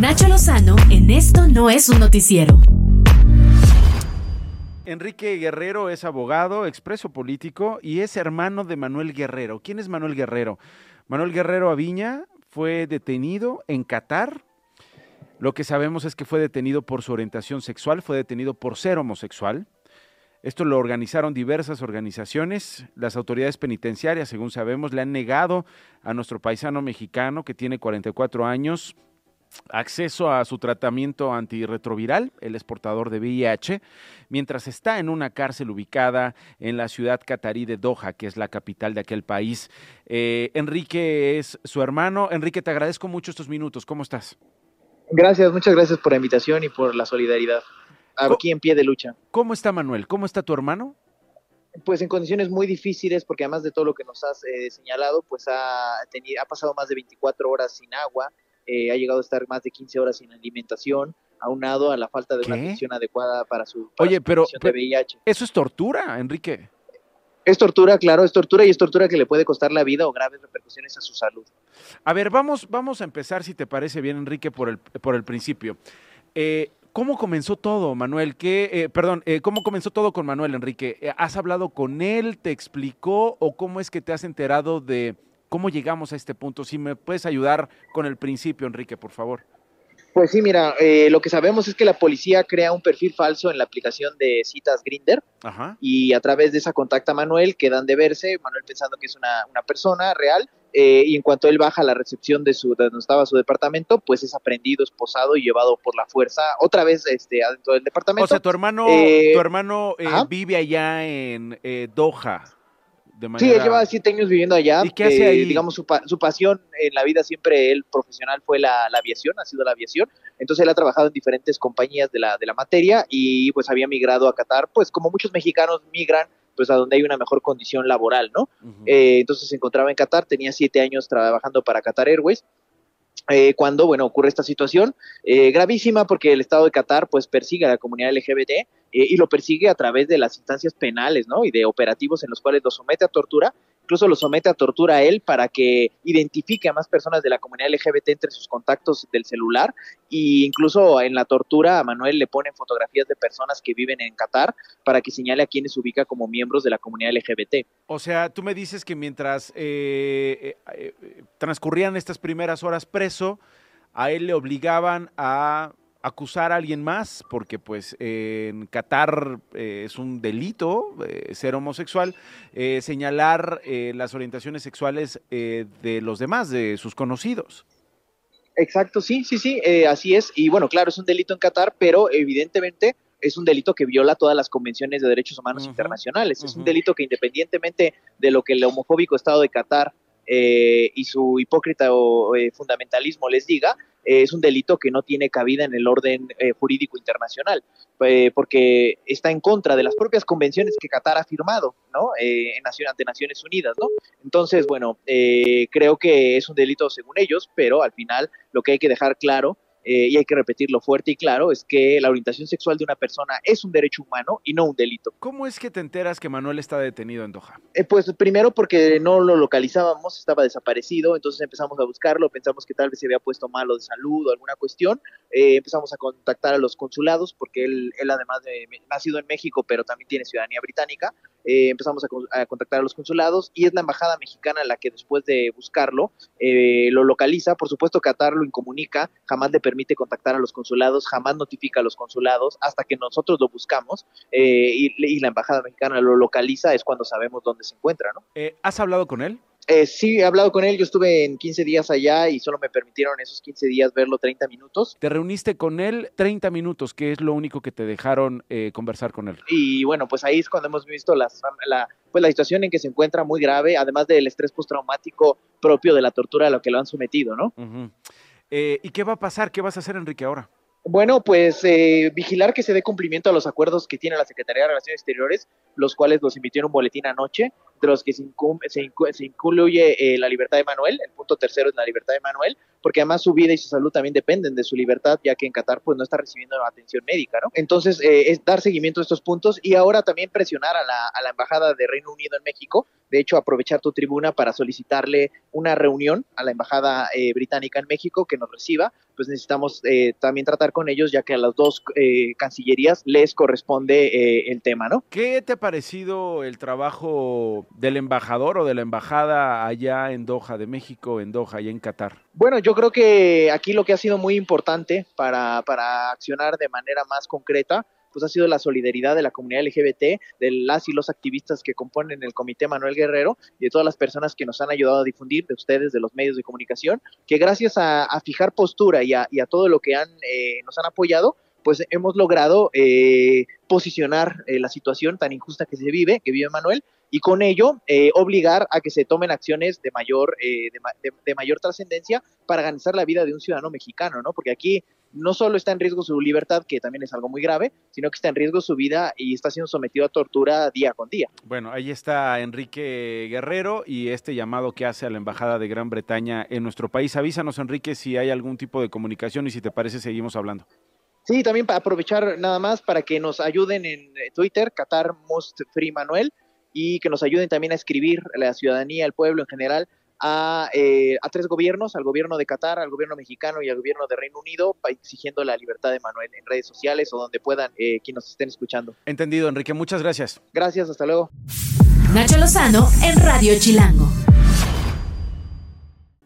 Nacho Lozano en Esto no es un noticiero. Enrique Guerrero es abogado, expreso político y es hermano de Manuel Guerrero. ¿Quién es Manuel Guerrero? Manuel Guerrero Aviña fue detenido en Qatar. Lo que sabemos es que fue detenido por su orientación sexual, fue detenido por ser homosexual. Esto lo organizaron diversas organizaciones. Las autoridades penitenciarias, según sabemos, le han negado a nuestro paisano mexicano que tiene 44 años acceso a su tratamiento antirretroviral, el exportador de VIH, mientras está en una cárcel ubicada en la ciudad catarí de Doha, que es la capital de aquel país. Eh, Enrique es su hermano. Enrique, te agradezco mucho estos minutos. ¿Cómo estás? Gracias, muchas gracias por la invitación y por la solidaridad aquí en pie de lucha. ¿Cómo está Manuel? ¿Cómo está tu hermano? Pues en condiciones muy difíciles, porque además de todo lo que nos has eh, señalado, pues ha, tenido, ha pasado más de 24 horas sin agua, eh, ha llegado a estar más de 15 horas sin alimentación, aunado a la falta de una atención adecuada para su, Oye, pero, de VIH. Eso es tortura, Enrique. Es tortura, claro, es tortura y es tortura que le puede costar la vida o graves repercusiones a su salud. A ver, vamos, vamos a empezar, si te parece bien, Enrique, por el, por el principio. Eh, ¿Cómo comenzó todo, Manuel? ¿Qué, eh, perdón, eh, ¿cómo comenzó todo con Manuel, Enrique? Eh, ¿Has hablado con él? ¿Te explicó? ¿O cómo es que te has enterado de cómo llegamos a este punto? Si me puedes ayudar con el principio, Enrique, por favor. Pues sí, mira, lo que sabemos es que la policía crea un perfil falso en la aplicación de citas Grinder y a través de esa contacta a Manuel, quedan de verse, Manuel pensando que es una, una persona real eh, y en cuanto él baja a la recepción de su de donde estaba su departamento, pues es aprendido, esposado y llevado por la fuerza otra vez este adentro del departamento. O sea, tu hermano, eh, tu hermano eh, vive allá en Doha. De manera... Sí, él lleva siete años viviendo allá. ¿Y qué hace ahí? Digamos, su, su, pasión en la vida siempre, él profesional, fue la, la, aviación, ha sido la aviación. Entonces él ha trabajado en diferentes compañías de la, de la materia y pues había migrado a Qatar, pues como muchos mexicanos migran pues a donde hay una mejor condición laboral, ¿no? Eh, entonces se encontraba en Qatar, tenía siete años trabajando para Qatar Airways. Eh, cuando, bueno, ocurre esta situación eh, gravísima porque el Estado de Qatar, pues, persigue a la comunidad LGBT y lo persigue a través de las instancias penales, ¿no? Y de operativos en los cuales lo somete a tortura incluso lo somete a tortura a él para que identifique a más personas de la comunidad LGBT entre sus contactos del celular e incluso en la tortura a Manuel le ponen fotografías de personas que viven en Qatar para que señale a quienes ubica como miembros de la comunidad LGBT. O sea, tú me dices que mientras eh, eh, eh, transcurrían estas primeras horas preso, a él le obligaban a acusar a alguien más, porque pues en Qatar eh, es un delito eh, ser homosexual, eh, señalar las orientaciones sexuales de los demás, de sus conocidos. Exacto, sí, sí, sí, así es. Y bueno, claro, es un delito en Qatar, pero evidentemente es un delito que viola todas las convenciones de derechos humanos internacionales. Es un delito que independientemente de lo que el homofóbico Estado de Qatar y su hipócrita o, fundamentalismo les diga, eh, es un delito que no tiene cabida en el orden eh, jurídico internacional, eh, porque está en contra de las propias convenciones que Qatar ha firmado, ¿no? en ante Naciones Unidas, ¿no? Entonces, bueno, creo que es un delito según ellos, pero al final lo que hay que dejar claro eh, y hay que repetirlo fuerte y claro, es que la orientación sexual de una persona es un derecho humano y no un delito. ¿Cómo es que te enteras que Manuel está detenido en Doha? Eh, pues primero porque no lo localizábamos, estaba desaparecido, entonces empezamos a buscarlo, pensamos que tal vez se había puesto malo de salud o alguna cuestión, eh, empezamos a contactar a los consulados porque él, él además de nacido en México, pero también tiene ciudadanía británica, empezamos a, contactar a los consulados y es la embajada mexicana la que después de buscarlo lo localiza, por supuesto Qatar lo incomunica, jamás le permite contactar a los consulados, jamás notifica a los consulados hasta que nosotros lo buscamos eh, y, la embajada mexicana lo localiza, es cuando sabemos dónde se encuentra, ¿no? Eh, ¿Has hablado con él? Eh, sí, he hablado con él, yo estuve en 15 días allá y solo me permitieron esos 15 días verlo 30 minutos. Te reuniste con él 30 minutos, que es lo único que te dejaron conversar con él. Y bueno, pues ahí es cuando hemos visto la, pues la situación en que se encuentra muy grave, además del estrés postraumático propio de la tortura a lo que lo han sometido, ¿no? Eh, ¿Y qué va a pasar? ¿Qué vas a hacer, Enrique, ahora? Bueno, pues eh, vigilar que se dé cumplimiento a los acuerdos que tiene la Secretaría de Relaciones Exteriores, los cuales los emitió en un boletín anoche, de los que se, se, incluye eh, la libertad de Manuel, el punto tercero es la libertad de Manuel, porque además su vida y su salud también dependen de su libertad, ya que en Qatar pues no está recibiendo atención médica, ¿no? Entonces, eh, es dar seguimiento a estos puntos y ahora también presionar a la, a la Embajada de Reino Unido en México, de hecho, aprovechar tu tribuna para solicitarle una reunión a la Embajada eh, Británica en México que nos reciba, pues necesitamos eh, también tratar con ellos, ya que a las dos eh, cancillerías les corresponde el tema, ¿no? ¿Qué te ha parecido el trabajo del embajador o de la embajada allá en Doha, de México, en Doha, y en Qatar? Bueno, yo creo que aquí lo que ha sido muy importante para, para accionar de manera más concreta pues ha sido la solidaridad de la comunidad LGBT, de las y los activistas que componen el Comité Manuel Guerrero y de todas las personas que nos han ayudado a difundir, de ustedes, de los medios de comunicación, que gracias a, fijar postura y a, todo lo que han, eh, nos han apoyado, pues hemos logrado eh, posicionar eh, la situación tan injusta que se vive, que vive Manuel, y con ello obligar a que se tomen acciones de mayor, de, mayor trascendencia para garantizar la vida de un ciudadano mexicano, ¿no? Porque aquí no solo está en riesgo su libertad, que también es algo muy grave, sino que está en riesgo su vida y está siendo sometido a tortura día con día. Bueno, ahí está Enrique Guerrero y este llamado que hace a la Embajada de Gran Bretaña en nuestro país. Avísanos, Enrique, si hay algún tipo de comunicación y si te parece seguimos hablando. Sí, también para aprovechar nada más para que nos ayuden en eh, Twitter, Qatar Most Free Manuel, y que nos ayuden también a escribir a la ciudadanía, al pueblo en general, eh, a, tres gobiernos, al gobierno de Qatar, al gobierno mexicano y al gobierno de Reino Unido, exigiendo la libertad de Manuel en redes sociales o donde puedan eh, quienes nos estén escuchando. Entendido, Enrique. Muchas gracias. Gracias, hasta luego. Nacho Lozano en Radio Chilango.